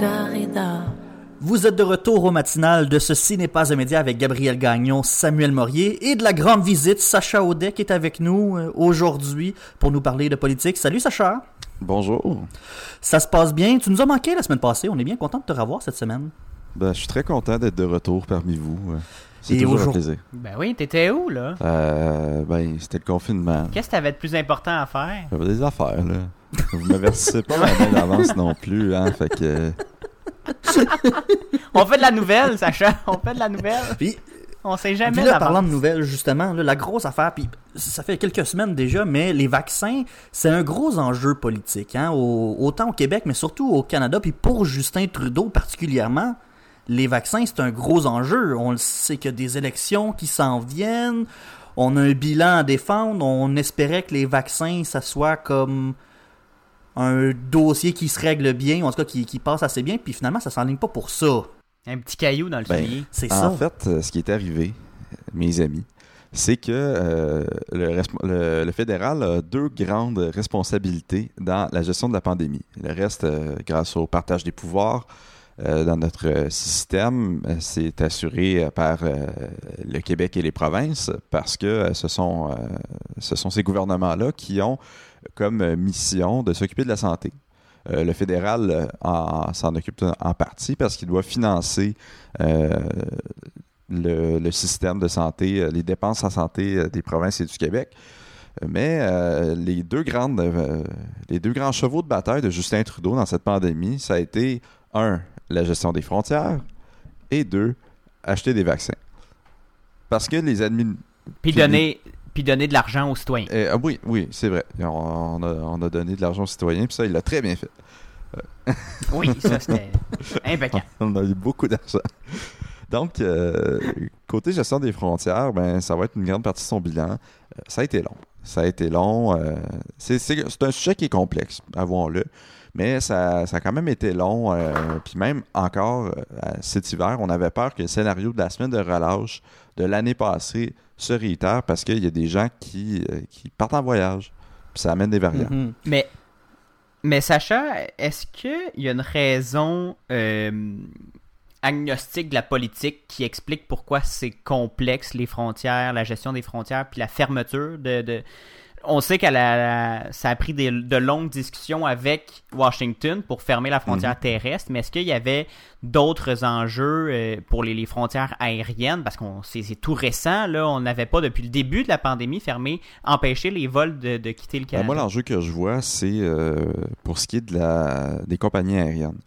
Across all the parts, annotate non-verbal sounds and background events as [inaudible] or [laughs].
Margarida. Vous êtes de retour au matinal de Ceci n'est pas un média avec Gabriel Gagnon, Samuel Morier et de la grande visite, Sacha Audet qui est avec nous euh, aujourd'hui pour nous parler de politique. Salut Sacha! Bonjour. Ça se passe bien? Tu nous as manqué la semaine passée. On est bien content de te revoir cette semaine. Ben, je suis très content d'être de retour parmi vous. C'est toujours un plaisir. Ben oui, t'étais où, là? Euh, ben, c'était le confinement. Qu'est-ce que t'avais de plus important à faire? J'avais des affaires, là. Vous m'avertissez pas la main d'avance non plus, hein. Fait que. [laughs] On fait de la nouvelle, Sacha. On fait de la nouvelle. Puis, On sait puis jamais là, d'avance. parlant de nouvelles, justement, là, la grosse affaire, puis ça fait quelques semaines déjà, mais les vaccins, c'est un gros enjeu politique, hein, au- autant au Québec, mais surtout au Canada, puis pour Justin Trudeau particulièrement, les vaccins, c'est un gros enjeu. On le sait qu'il y a des élections qui s'en viennent, on a un bilan à défendre, on espérait que les vaccins, ça soit comme un dossier qui se règle bien, ou en tout cas qui, qui passe assez bien, puis finalement, ça s'enligne pas pour ça. Un petit caillou dans le Ben, soulier. C'est En ça. fait, euh, ce qui est arrivé, mes amis, c'est que euh, le, le- le fédéral a deux grandes responsabilités dans la gestion de la pandémie. Le reste, euh, grâce au partage des pouvoirs euh, dans notre système, c'est assuré par euh, le Québec et les provinces parce que ce sont, euh, ce sont ces gouvernements-là qui ont comme euh, mission de s'occuper de la santé. Euh, le fédéral euh, en- s'en occupe en partie parce qu'il doit financer le, système de santé, les dépenses en santé des provinces et du Québec. Mais les, deux grandes, les deux grands chevaux de bataille de Justin Trudeau dans cette pandémie, ça a été, un, la gestion des frontières, et deux, acheter des vaccins. Parce que les admin... Donner, puis donner de l'argent aux citoyens. euh, ah oui, oui, c'est vrai. On, on a, on a donné de l'argent aux citoyens, puis ça, il l'a très bien fait. [laughs] Oui, ça c'était [laughs] impeccable. On a eu beaucoup d'argent. Donc, euh, côté gestion des frontières, ben, ça va être une grande partie de son bilan. Euh, ça a été long. Ça a été long. euh, c'est un sujet qui est complexe, avouons-le. Mais ça, ça a quand même été long. euh, Puis même encore euh, cet hiver, on avait peur que le scénario de la semaine de relâche de l'année passée se réitère parce qu'il y a des gens qui, euh, qui partent en voyage. Puis ça amène des variants. Mhm. Mais, mais Sacha, est-ce qu'il y a une raison agnostique de la politique qui explique pourquoi c'est complexe les frontières, la gestion des frontières, puis la fermeture de... de- On sait que ça a pris des- de longues discussions avec Washington pour fermer la frontière terrestre, mais est-ce qu'il y avait d'autres enjeux euh, pour les, les frontières aériennes? Parce qu'on c'est c'est tout récent, là, on n'avait pas depuis le début de la pandémie fermé, empêché les vols de, de quitter le Ben, Canada. moi, l'enjeu que je vois, c'est euh, pour ce qui est de la, des compagnies aériennes.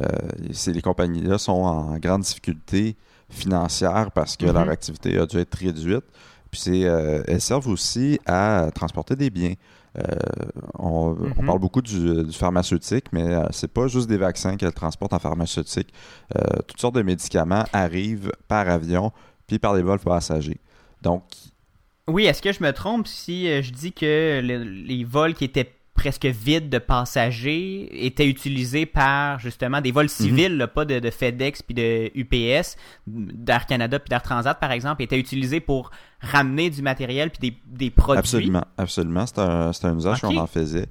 Euh, c'est- les compagnies-là sont en grande difficulté financière parce que Mhm. leur activité a dû être réduite. Puis euh, elles servent aussi à transporter des biens. Euh, on, on Mhm. parle beaucoup du, du pharmaceutique, mais euh, c'est pas juste des vaccins qu'elles transportent en pharmaceutique. Euh, toutes sortes de médicaments arrivent par avion puis par les vols passagers. Donc, Oui, est-ce que je me trompe si je dis que le- les vols qui étaient presque vides de passagers étaient utilisés par justement des vols civils, là, pas de, de FedEx puis de UPS, d'Air Canada puis d'Air Transat par exemple, étaient utilisés pour ramener du matériel puis des, des produits. Absolument, absolument. C'est un, usage qu'on en faisait.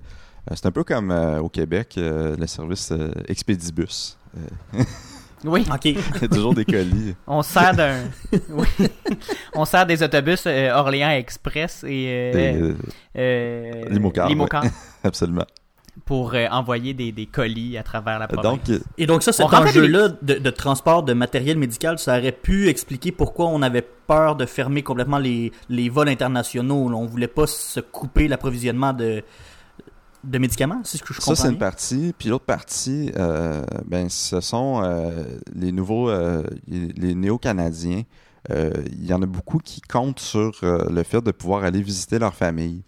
Euh, C'est un peu comme euh, au Québec, euh, le service euh, Expedibus. [laughs] Oui, OK. Il y a toujours des colis. [laughs] on sert d'un, oui. on sert des autobus euh, Orléans Express et euh, euh, euh, Limocar, [laughs] absolument. pour euh, envoyer des, des colis à travers la province. Donc, Et donc ça, cet enjeu-là de, de transport de matériel médical, ça aurait pu expliquer pourquoi on avait peur de fermer complètement les, les vols internationaux. On voulait pas se couper l'approvisionnement de, de médicaments, c'est ce que je comprends. ça, c'est une partie. Puis l'autre partie, euh, ben, ce sont euh, les nouveaux, euh, les néo-canadiens. Il y en a beaucoup qui comptent sur le fait de pouvoir aller visiter leur famille.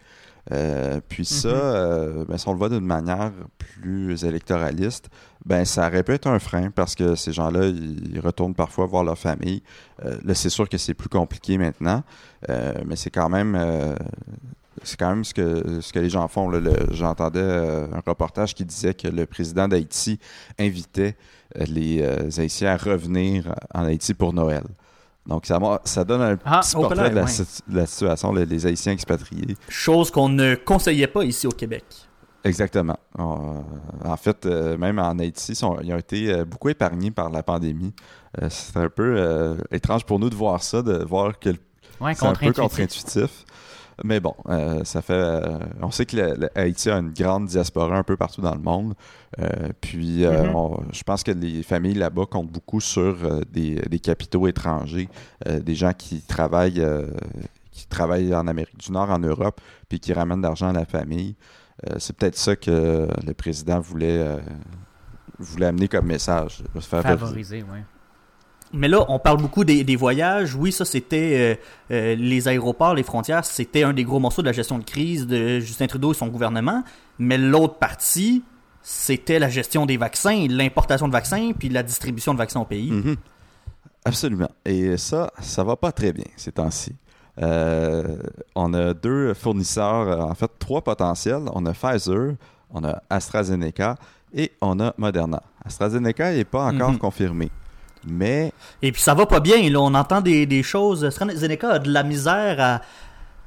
Puis ça, Mhm. ben, si on le voit d'une manière plus électoraliste, ben ça aurait pu être un frein parce que ces gens-là, ils retournent parfois voir leur famille. Là, c'est sûr que c'est plus compliqué maintenant, mais c'est quand même, c'est quand même ce que ce que les gens font. là. Le- J'entendais euh, un reportage qui disait que le président d'Haïti invitait euh, les euh, Haïtiens à revenir en Haïti pour Noël. Donc ça, ça donne un Ah, petit portrait de la, ouais. situ- de la situation, les Haïtiens expatriés. Chose qu'on ne conseillait pas ici au Québec. Exactement. en fait, même en Haïti, ils ont été beaucoup épargnés par la pandémie. c'est un peu étrange pour nous de voir ça, de voir que c'est un peu contre-intuitif. Mais bon, euh, ça fait. Euh, on sait que Haïti a une grande diaspora un peu partout dans le monde. Euh, puis, mm-hmm. je pense que les familles là-bas comptent beaucoup sur des, capitaux étrangers, des gens qui travaillent, qui travaillent en Amérique du Nord, en Europe, puis qui ramènent de l'argent à la famille. C'est peut-être ça que le président voulait, voulait amener comme message. Favoriser, oui. Mais là, on parle beaucoup des, voyages. Oui, ça, c'était euh, euh, les aéroports, les frontières, c'était un des gros morceaux de la gestion de crise de Justin Trudeau et son gouvernement. Mais l'autre partie, c'était la gestion des vaccins, l'importation de vaccins, puis la distribution de vaccins au pays. Mhm. Absolument. Et ça, ça va pas très bien ces temps-ci. Euh, on a deux fournisseurs, en fait, trois potentiels. On a Pfizer, on a AstraZeneca et on a Moderna. AstraZeneca n'est pas encore mhm. confirmé. Mais. Et puis ça va pas bien, là. On entend des, des choses. AstraZeneca a de la misère à,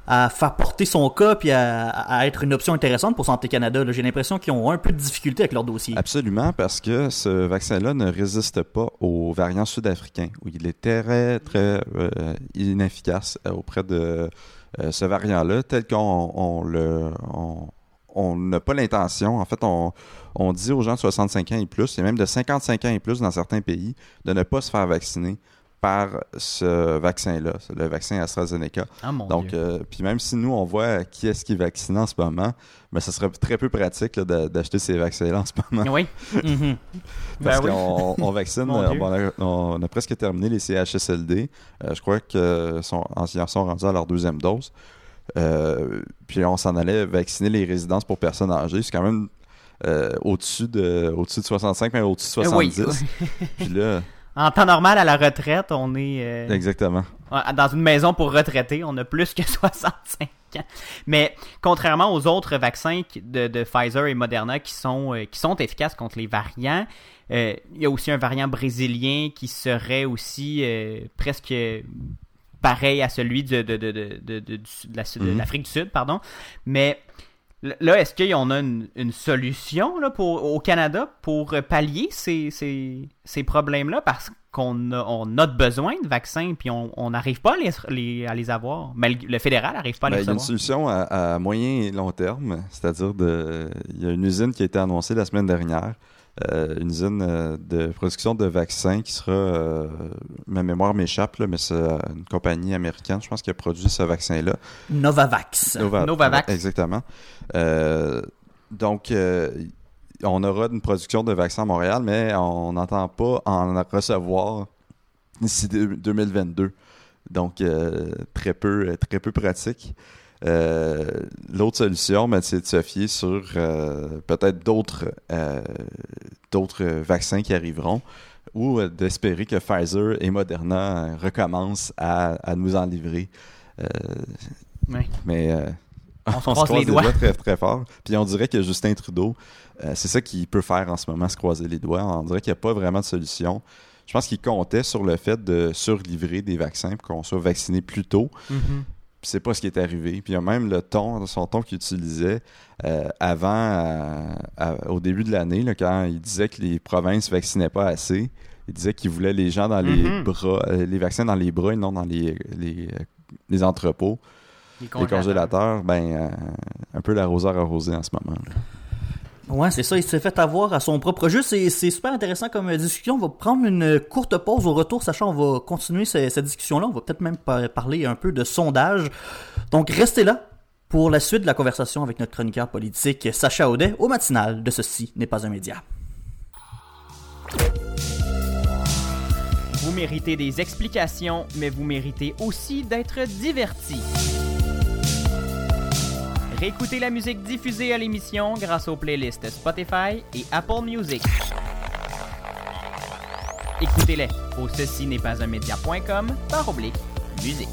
à faire porter son cas puis à, être une option intéressante pour Santé Canada. J'ai l'impression qu'ils ont un peu de difficulté avec leur dossier. Absolument, parce que ce vaccin-là ne résiste pas aux variants sud-africains, où il est très, très euh, inefficace euh, auprès de euh, ce variant-là, tel qu'on le. on n'a pas l'intention, en fait, on, on dit aux gens de 65 ans et plus, et même de 55 ans et plus dans certains pays, de ne pas se faire vacciner par ce vaccin-là, le vaccin AstraZeneca. Ah, Donc, euh, puis même si nous, on voit qui est-ce qui est vacciné en ce moment, mais ben, ça serait très peu pratique d'acheter ces vaccins-là en ce moment. Oui. Mhm. [laughs] Parce ben qu'on [laughs] vaccine, on, a, presque terminé les CHSLD. Euh, je crois qu'ils sont, sont rendus à leur deuxième dose. Euh, puis on s'en allait vacciner les résidences pour personnes âgées. C'est quand même euh, au-dessus de, au de 65, mais au-dessus de 70. [laughs] Puis là, en temps normal, à la retraite, on est. Euh, exactement. Dans une maison pour retraiter, on a plus que [laughs] 65 ans. Mais contrairement aux autres vaccins de, de Pfizer et Moderna qui sont, euh, qui sont efficaces contre les variants, il y a aussi un variant brésilien qui serait aussi presque pareil à celui de, de, de, de l'Afrique du Sud, pardon. Mais Là, est-ce en a une, solution là, pour, au Canada pour pallier ces, ces, ces problèmes-là? Parce qu'on a, on a besoin de vaccins puis on n'arrive pas à les, à les avoir. Mais le, fédéral n'arrive pas à les avoir. Ben, il y a une solution à, moyen et long terme, c'est-à-dire de il y a une usine qui a été annoncée la semaine dernière euh, une usine euh, de production de vaccins qui sera, euh, ma mémoire m'échappe, mais c'est une compagnie américaine, je pense, qui a produit ce vaccin-là. Novavax. Novavax. Exactement. donc, on aura une production de vaccins à Montréal, mais on n'entend pas en recevoir d'ici 2022. Donc, très peu, très peu pratique. Euh, l'autre solution, ben, c'est de se fier sur euh, peut-être d'autres euh, d'autres vaccins qui arriveront ou d'espérer que Pfizer et Moderna recommencent à, nous en livrer. Mais [laughs] on, se croise les doigts très, très fort. Puis on dirait que Justin Trudeau, c'est ça qu'il peut faire en ce moment, se croiser les doigts. On dirait qu'il n'y a pas vraiment de solution. Je pense qu'il comptait sur le fait de surlivrer des vaccins pour qu'on soit vacciné plus tôt. Mm-hmm c'est pas ce qui est arrivé. Puis il y a même le ton, son ton qu'il utilisait euh, avant, au début de l'année, quand il disait que les provinces vaccinaient pas assez. Il disait qu'il voulait les gens dans les mm-hmm. bras, euh, les vaccins dans les bras et non dans les, les, les entrepôts. Les congélateurs, ben, un peu l'arroseur arrosé en ce moment. Là. Ouais, c'est ça. Il s'est fait avoir à son propre jeu. C'est super intéressant comme discussion. On va prendre une courte pause au retour, sachant on va continuer cette, discussion-là. On va peut-être même parler un peu de sondage. Donc, restez là pour la suite de la conversation avec notre chroniqueur politique Sacha Audet au matinal de Ceci n'est pas un média. Vous méritez des explications, mais vous méritez aussi d'être divertis. Écoutez la musique diffusée à l'émission grâce aux playlists Spotify et Apple Music. Écoutez-les au ceci n'est pas un média.com par oblique musique.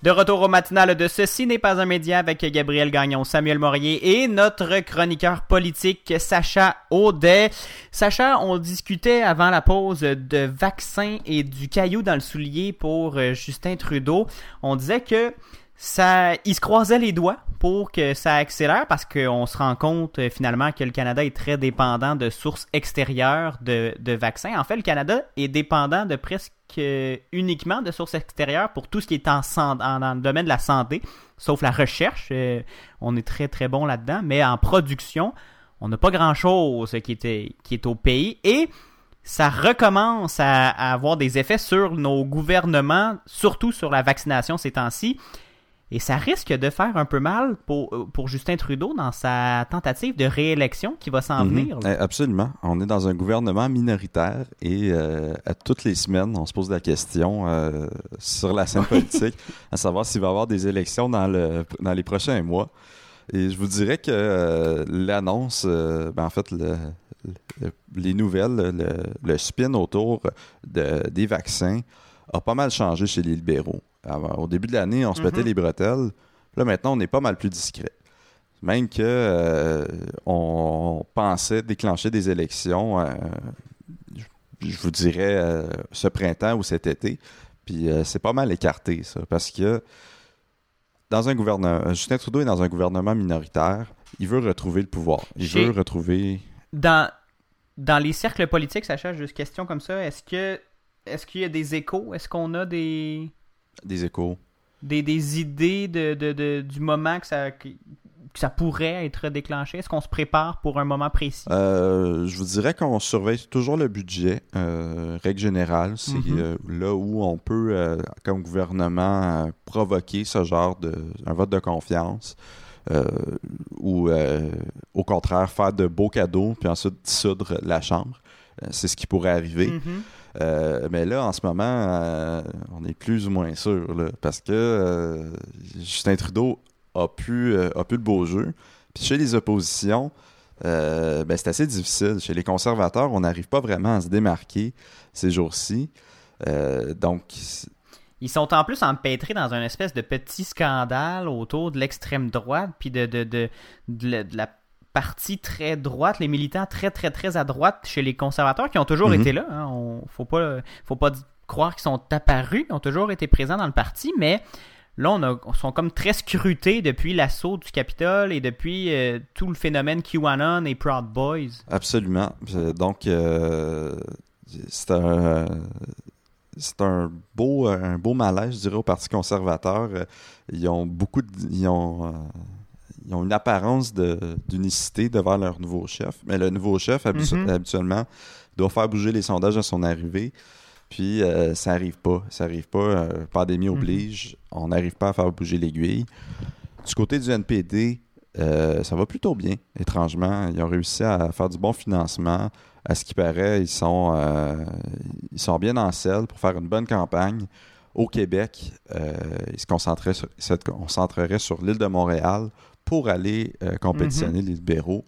De retour au matinal de Ceci n'est pas un média avec Gabriel Gagnon, Samuel Morier et notre chroniqueur politique Sacha Audet. Sacha, on discutait avant la pause de vaccins et du caillou dans le soulier pour euh, Justin Trudeau. On disait que ça, il se croisait les doigts pour que ça accélère parce qu'on se rend compte euh, finalement que le Canada est très dépendant de sources extérieures de vaccins. En fait, le Canada est dépendant de presque uniquement de sources extérieures pour tout ce qui est en, dans le domaine de la santé, sauf la recherche. Euh, on est très très bon là-dedans, mais en production, on n'a pas grand-chose qui, est au pays. Et ça recommence à, à avoir des effets sur nos gouvernements, surtout sur la vaccination ces temps-ci. Et ça risque de faire un peu mal pour, euh, pour Justin Trudeau dans sa tentative de réélection qui va s'en Mhm. venir. là. Eh, Absolument. On est dans un gouvernement minoritaire et euh, à toutes les semaines, on se pose la question euh, sur la scène [laughs] politique, à savoir s'il va y avoir des élections dans, le, dans les prochains mois. Et je vous dirais que euh, l'annonce, ben, en fait, le- le- les nouvelles, le, le spin autour de- des vaccins a pas mal changé chez les libéraux. Avant- au début de l'année, on se pétait Mhm. les bretelles. Là, maintenant, on est pas mal plus discret. Même que euh, on pensait déclencher des élections, euh, je- vous dirais, euh, ce printemps ou cet été. Puis c'est pas mal écarté, ça, parce que dans un gouvernement, Justin Trudeau est dans un gouvernement minoritaire. Il veut retrouver le pouvoir. Il Chez- veut retrouver. Dans, dans les cercles politiques, Sacha, juste question comme ça, est-ce que est-ce qu'il y a des échos? Est-ce qu'on a des, des échos. des, des idées de, de- de- du moment que ça, que, ça pourrait être déclenché? Est-ce qu'on se prépare pour un moment précis? Euh, je vous dirais qu'on surveille toujours le budget, euh, règle générale. C'est Mhm. euh, là où on peut, comme gouvernement, provoquer ce genre de un vote de confiance. ou au contraire faire de beaux cadeaux puis ensuite dissoudre la chambre. C'est ce qui pourrait arriver. Mhm. Euh, mais là, en ce moment, euh, on est plus ou moins sûr, là, parce que euh, Justin Trudeau a plus, euh, a plus le beau jeu. Puis chez les oppositions, ben, c'est assez difficile. Chez les conservateurs, on n'arrive pas vraiment à se démarquer ces jours-ci. Donc, Ils sont en plus empêtrés dans un espèce de petit scandale autour de l'extrême droite, puis de, de, de, de la, de la partie très droite, les militants très, très, très à droite chez les conservateurs qui ont toujours Mhm. été là. Hein. On, faut pas, faut pas croire qu'ils sont apparus, ils ont toujours été présents dans le parti, mais là, on, a, on sont comme très scrutés depuis l'assaut du Capitole et depuis euh, tout le phénomène QAnon et Proud Boys. absolument. Euh, Donc, euh, c'est un. C'est un beau, un beau malaise, je dirais, au Parti conservateur. Ils ont beaucoup de, ils ont, euh, ils ont une apparence de- d'unicité devant leur nouveau chef. Mais le nouveau chef, habitu- Mhm. habituellement, doit faire bouger les sondages à son arrivée. Puis euh, ça arrive pas. Ça arrive pas. euh, pandémie oblige. On n'arrive pas à faire bouger l'aiguille. Du côté du NPD, euh, ça va plutôt bien, étrangement. Ils ont réussi à faire du bon financement. À ce qui paraît, ils sont, ils sont bien en selle pour faire une bonne campagne. Au Québec, ils se concentraient sur, se concentreraient sur l'île de Montréal pour aller compétitionner les libéraux,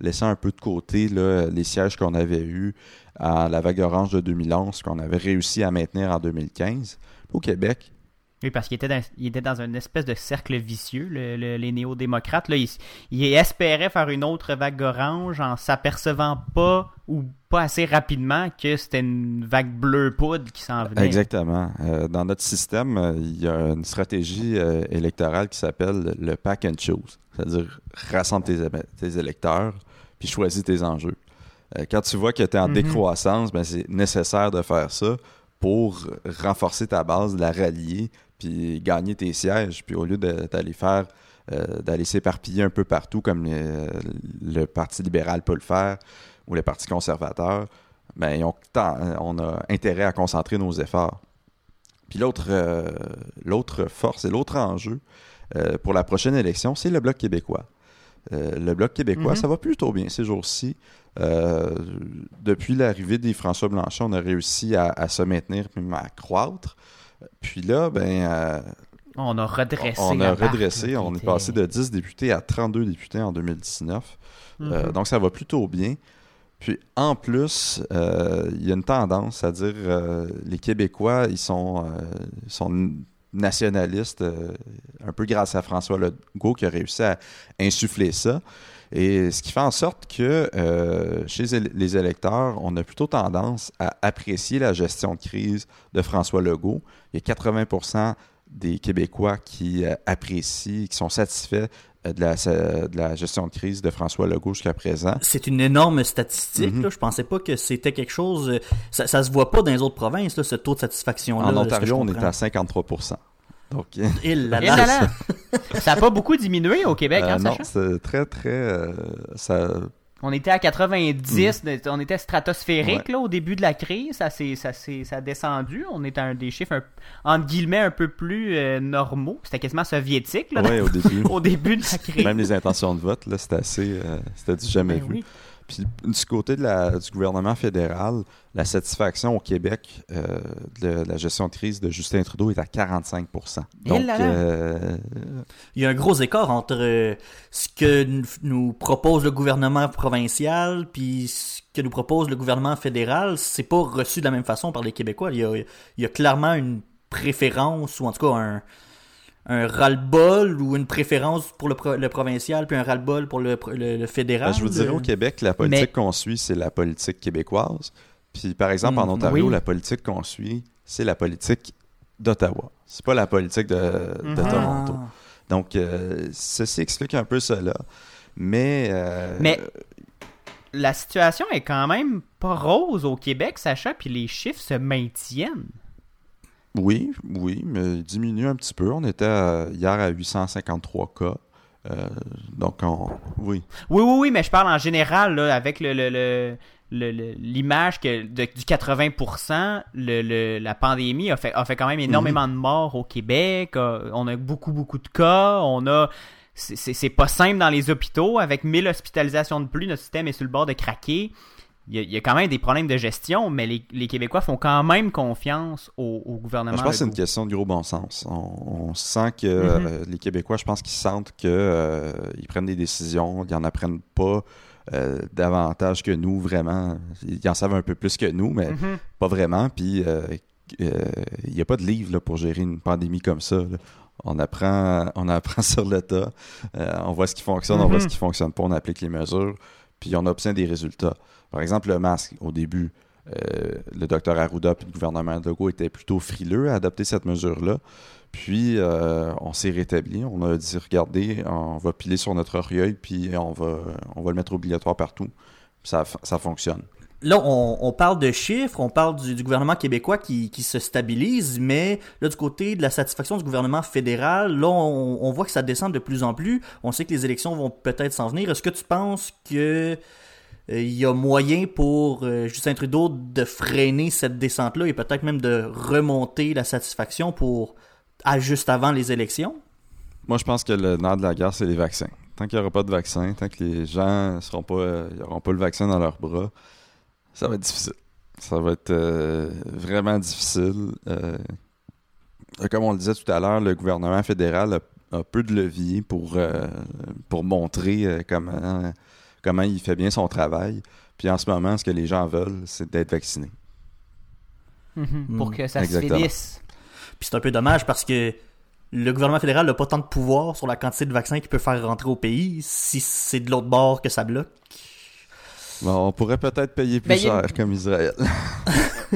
laissant un peu de côté les sièges qu'on avait eus à la vague orange de 2011, qu'on avait réussi à maintenir en 2015. Au Québec, Oui, parce qu'il était dans, il était dans une espèce de cercle vicieux, le- le- les néo-démocrates. Là, ils, ils espéraient faire une autre vague orange en s'apercevant pas ou pas assez rapidement que c'était une vague bleu poudre qui s'en venait. Exactement. Euh, dans notre système, euh, il y a une stratégie euh, électorale qui s'appelle le pack and choose. C'est-à-dire, rassemble tes, tes électeurs, puis choisis tes enjeux. Euh, quand tu vois que tu es en Mhm. décroissance, ben, c'est nécessaire de faire ça pour renforcer ta base, la rallier, puis gagner tes sièges. Puis au lieu d'aller faire, euh, d'aller s'éparpiller un peu partout, comme le, le Parti libéral peut le faire, ou le Parti conservateur, ben, on a intérêt à concentrer nos efforts. Puis l'autre euh, l'autre force et l'autre enjeu euh, pour la prochaine élection, c'est le Bloc québécois. Euh, le Bloc québécois, Mhm. ça va plutôt bien ces jours-ci. Euh, depuis l'arrivée des François Blanchet, on a réussi à, à se maintenir même à croître. Puis là, ben, euh, On a redressé. on a redressé. On est passé de 10 députés à 32 députés en 2019. Euh, Mhm. donc ça va plutôt bien. Puis en plus, euh, il y a une tendance à dire euh, les Québécois, ils sont, euh, ils sont nationaliste, euh, un peu grâce à François Legault qui a réussi à insuffler ça. Et ce qui fait en sorte que euh, chez les électeurs, on a plutôt tendance à apprécier la gestion de crise de François Legault. Il y a 80% des Québécois qui euh, apprécient, qui sont satisfaits de la, de la, gestion de crise de François Legault jusqu'à présent. C'est une énorme statistique. Mm -hmm. là. Je pensais pas que c'était quelque chose... Ça, ça se voit pas dans les autres provinces, là, ce taux de satisfaction-là. En Ontario, on est à 53 donc, il [laughs] là. ça n'a pas beaucoup diminué au Québec, hein, euh, Non, c'est très, très. Euh, ça... On était à 90, mm. on était stratosphérique ouais. là, au début de la crise, ça, ça, ça a descendu. On était à un des chiffres, un, entre guillemets, un peu plus euh, normaux. C'était quasiment soviétique là, ouais, au, début. [laughs] au début de la crise. Même les intentions de vote, là, c'était assez. Euh, c'était du jamais Ben vu. oui. Puis du côté de la, du gouvernement fédéral, la satisfaction au Québec euh, de la gestion de crise de Justin Trudeau est à 45 Donc, là là. euh, Il y a un gros écart entre euh, ce que nous, nous propose le gouvernement provincial puis ce que nous propose le gouvernement fédéral. C'est pas reçu de la même façon par les Québécois. Il y a, il y a clairement une préférence ou en tout cas un un ras-le-bol ou une préférence pour le, pro le, provincial puis un ras-le-bol pour le, le, le fédéral? Ben, je vous dirais au Québec, la politique Mais... qu'on suit, c'est la politique québécoise. Puis par exemple, en Ontario, oui. la politique qu'on suit, c'est la politique d'Ottawa. C'est pas la politique de, de Ah. Toronto. Donc, euh, ceci explique un peu cela. Mais. euh, Mais la situation est quand même pas rose au Québec, Sacha, puis les chiffres se maintiennent. Oui, oui, mais il diminue un petit peu. On était à- hier à 853 cas. Euh, donc, on, oui. Oui, oui, oui, mais je parle en général, là, avec le, le, le- le- le- l'image que de- du 80%, le, le- la pandémie a fait, a fait quand même énormément de morts au Québec. Euh, On a beaucoup, beaucoup de cas. On a. C'est pas simple dans les hôpitaux. Avec 1000 hospitalisations de plus, notre système est sur le bord de craquer. Il y, a, il y a quand même des problèmes de gestion, mais les, les Québécois font quand même confiance au, au gouvernement. Je pense que c'est une question de gros bon sens. On, on sent que Mhm. euh, les Québécois, je pense qu'ils sentent que euh, ils prennent des décisions, ils en apprennent pas euh, davantage que nous, vraiment. Ils en savent un peu plus que nous, mais Mhm. pas vraiment. Puis il n'y a pas de livre là, pour gérer une pandémie comme ça. là. On apprend, on apprend [laughs] sur le tas. On voit ce qui fonctionne, on voit Mhm. ce qui fonctionne pas, on applique les mesures, puis on obtient des résultats. Par exemple, le masque, au début, euh, le docteur Arruda puis le gouvernement Legault étaient plutôt frileux à adopter cette mesure-là. Puis, euh, on s'est rétabli. On a dit, regardez, on va piler sur notre orgueil, puis on va, le mettre obligatoire partout. Ça, ça fonctionne. Là, on, parle de chiffres, on parle du, gouvernement québécois qui, se stabilise, mais là, du côté de la satisfaction du gouvernement fédéral, là, on, voit que ça descend de plus en plus. On sait que les élections vont peut-être s'en venir. Est-ce que tu penses que il euh, y a moyen pour euh, Justin Trudeau de freiner cette descente-là et peut-être même de remonter la satisfaction pour juste avant les élections? Moi, je pense que le nerf de la guerre, c'est les vaccins. Tant qu'il n'y aura pas de vaccin, tant que les gens n'auront pas le vaccin dans leurs bras, ça va être difficile. Ça va être euh, vraiment difficile. Euh, comme on le disait tout à l'heure, le gouvernement fédéral a, a peu de levier pour, euh, pour montrer euh, comment, comment il fait bien son travail. Puis en ce moment, ce que les gens veulent, c'est d'être vaccinés. Mhm. Pour que ça Exactement. se finisse. Puis c'est un peu dommage parce que le gouvernement fédéral n'a pas tant de pouvoir sur la quantité de vaccins qu'il peut faire rentrer au pays si c'est de l'autre bord que ça bloque. Bon, on pourrait peut-être payer plus Ben, cher comme Israël. [laughs]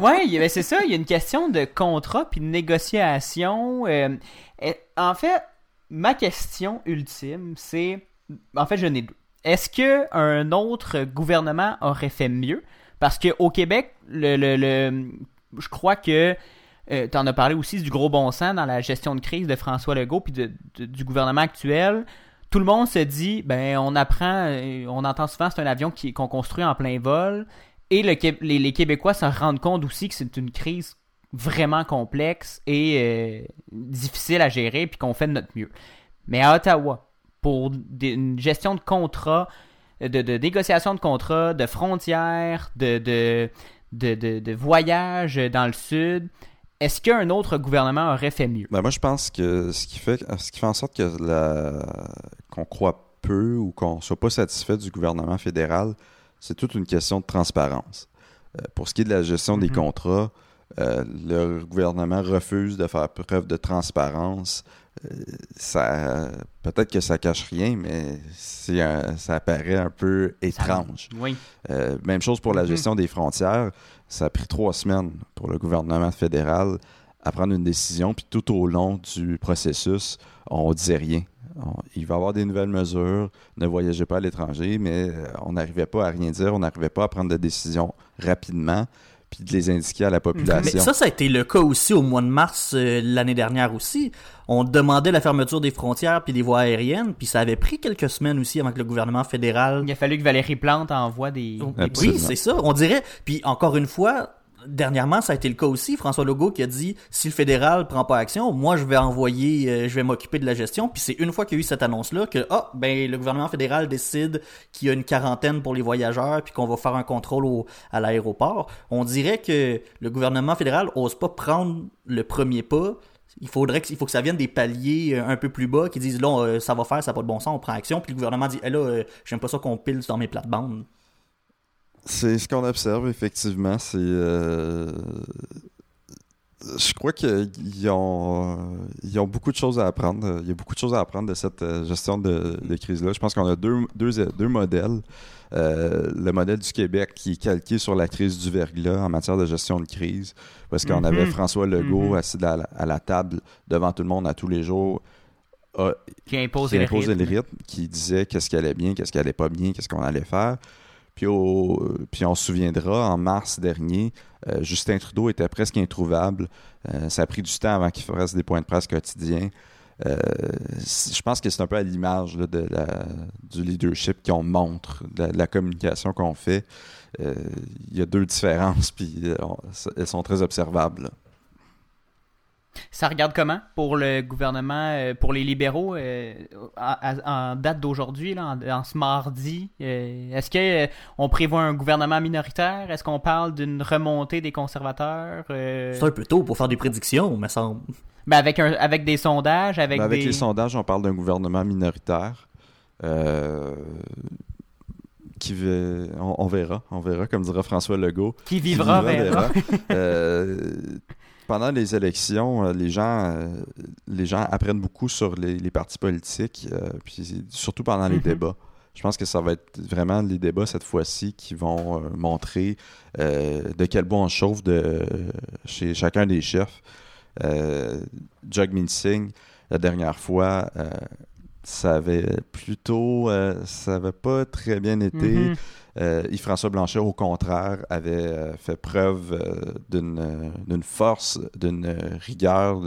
ouais, ben c'est ça. Il y a une question de contrat puis de négociation. Euh, et- en fait, ma question ultime, c'est, en fait, je n'ai deux. Est-ce que un autre gouvernement aurait fait mieux? Parce que au Québec, le, le, le- je crois que euh, tu en as parlé aussi du gros bon sens dans la gestion de crise de François Legault puis de- de- du gouvernement actuel. Tout le monde se dit, ben on apprend, euh, on entend souvent c'est un avion qui- qu'on construit en plein vol. Et les, Québécois se rendent compte aussi que c'est une crise vraiment complexe et euh, difficile à gérer, puis qu'on fait de notre mieux. Mais à Ottawa, pour une gestion de contrat, de, de négociation de contrats, de frontières, de, de, de voyages dans le sud, est-ce qu'un autre gouvernement aurait fait mieux? Ben moi, je pense que ce qui fait, ce qui fait en sorte que la... qu'on croit peu ou qu'on soit pas satisfait du gouvernement fédéral, c'est toute une question de transparence. Euh, pour ce qui est de la gestion des Mhm. contrats, Euh, le gouvernement refuse de faire preuve de transparence. Euh, ça, peut-être que ça cache rien, mais un- ça paraît un peu étrange. Oui. Même chose pour la Mhm. gestion des frontières. Ça a pris trois semaines pour le gouvernement fédéral à prendre une décision, puis tout au long du processus, on disait rien. Il va y avoir des nouvelles mesures, ne voyagez pas à l'étranger, mais euh, on n'arrivait pas à rien dire, on n'arrivait pas à prendre de décisions rapidement, puis de les indiquer à la Mais population. ça, ça a été le cas aussi au mois de mars euh, l'année dernière aussi. On demandait la fermeture des frontières puis des voies aériennes, puis ça avait pris quelques semaines aussi avant que le gouvernement fédéral Il a fallu que Valérie Plante envoie des. Oui, des Absolument. c'est ça. On dirait. Puis encore une fois, dernièrement, ça a été le cas aussi. François Legault qui a dit si le fédéral prend pas action, moi je vais envoyer, euh, je vais m'occuper de la gestion. Puis c'est une fois qu'il y a eu cette annonce-là que ah ben le gouvernement fédéral décide qu'il y a une quarantaine pour les voyageurs puis qu'on va faire un contrôle à l'aéroport. On dirait que le gouvernement fédéral ose pas prendre le premier pas. Il faudrait que, faut que ça vienne des paliers euh, un peu plus bas qui disent là euh, ça va faire, ça n'a pas de bon sens, on prend action. Puis le gouvernement dit eh là j'aime pas ça qu'on pile dans mes plates-bandes. C'est ce qu'on observe, effectivement. C'est. euh, Je crois qu'ils ont, ils ont beaucoup de choses à apprendre. Il y a beaucoup de choses à apprendre de cette euh, gestion de, de crise-là. Je pense qu'on a deux, deux, deux modèles. Euh, le modèle du Québec qui est calqué sur la crise du verglas en matière de gestion de crise. Parce qu'on Mhm. avait François Legault Mhm. assis à la, à la table devant tout le monde à tous les jours. Qui impose qui le imposait rythme. le rythme, qui disait qu'est-ce qui allait bien, qu'est-ce qui allait pas bien, qu'est-ce qu'on allait faire. Puis, au- puis on se souviendra, en mars dernier, euh, Justin Trudeau était presque introuvable. Euh, ça a pris du temps avant qu'il fasse des points de presse quotidiens. Euh, je pense que c'est un peu à l'image de du leadership qu'on montre, de la, communication qu'on fait. Euh, Il y a deux différences, [laughs] puis euh, elles sont très observables. Ça regarde comment pour le gouvernement, euh, pour les libéraux, euh, à- à- en date d'aujourd'hui, là, en, en ce mardi? euh, Est-ce que euh, on prévoit un gouvernement minoritaire? Est-ce qu'on parle d'une remontée des conservateurs? euh, C'est un peu tôt pour faire des prédictions, me semble. ben avec, un, avec des sondages, avec, Ben, avec des... les sondages, on parle d'un gouvernement minoritaire. euh, qui on, on verra, on verra, comme dira François Legault. Qui vivra, Qui verra. [laughs] Euh, pendant les élections, euh, les gens, euh, les gens apprennent beaucoup sur les, les partis politiques, euh, puis surtout pendant les Mhm. débats. Je pense que ça va être vraiment les débats cette fois-ci qui vont montrer de quel bois on chauffe de, chez chacun des chefs. Euh, Jagmeet Singh, la dernière fois, euh, ça avait plutôt, euh, ça avait pas très bien été. Mhm. Yves-François Blanchet, au contraire, avait euh, fait preuve euh, d'une euh, force, d'une euh, rigueur,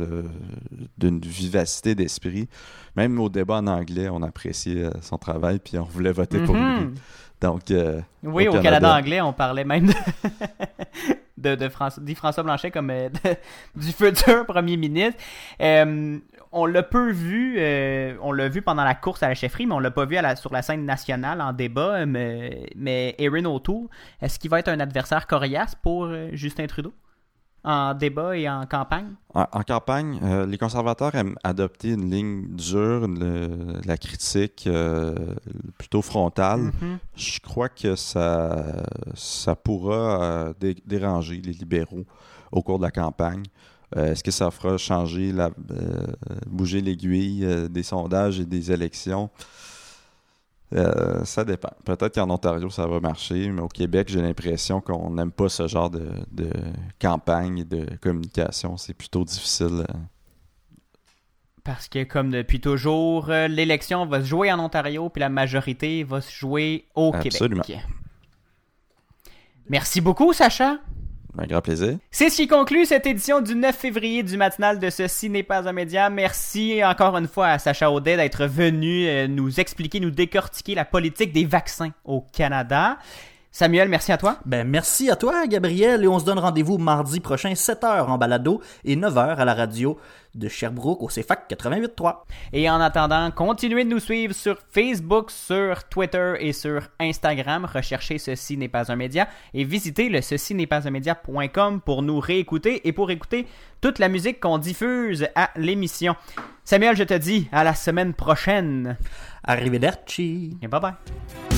d'une vivacité d'esprit. Même au débat en anglais, on appréciait euh, son travail, puis on voulait voter pour lui. Mhm. Donc, euh, Oui, au au, Canada. Canada anglais, on parlait même de, [laughs] de, de François, dit François Blanchet comme euh, de- [laughs] du futur premier ministre. Euh, on l'a peu vu, euh, on l'a vu pendant la course à la chefferie, mais on l'a pas vu à la- sur la scène nationale en débat. euh, Mais, mais Erin O'Toole, est-ce qu'il va être un adversaire coriace pour euh, Justin Trudeau? En débat et en campagne? en, en campagne, euh, les conservateurs aiment adopter une ligne dure, le- la critique euh, plutôt frontale. Mhm. Je crois que ça, ça pourra dé- déranger les libéraux au cours de la campagne. Euh, Est-ce que ça fera changer, la, euh, bouger l'aiguille euh, des sondages et des élections? Ça dépend. Peut-être qu'en Ontario, ça va marcher, mais au Québec, j'ai l'impression qu'on n'aime pas ce genre de, de campagne et de communication. C'est plutôt difficile. Parce que comme depuis toujours, l'élection va se jouer en Ontario, puis la majorité va se jouer au Absolument. Québec. Merci beaucoup, Sacha. Un grand plaisir. C'est ce qui conclut cette édition du 9 février du matinal de Ceci n'est pas un média. Merci encore une fois à Sacha Audet d'être venu euh, nous expliquer, nous décortiquer la politique des vaccins au Canada. Samuel, merci à toi. Ben, merci à toi, Gabriel, et on se donne rendez-vous mardi prochain, 7h en balado et 9h à la radio de Sherbrooke au CFAC 88.3. Et en attendant, continuez de nous suivre sur Facebook, sur Twitter et sur Instagram. Recherchez Ceci n'est pas un média et visitez le ceci n'est pas un média.com pour nous réécouter et pour écouter toute la musique qu'on diffuse à l'émission. Samuel, je te dis à la semaine prochaine. Arrivederci. Et bye bye.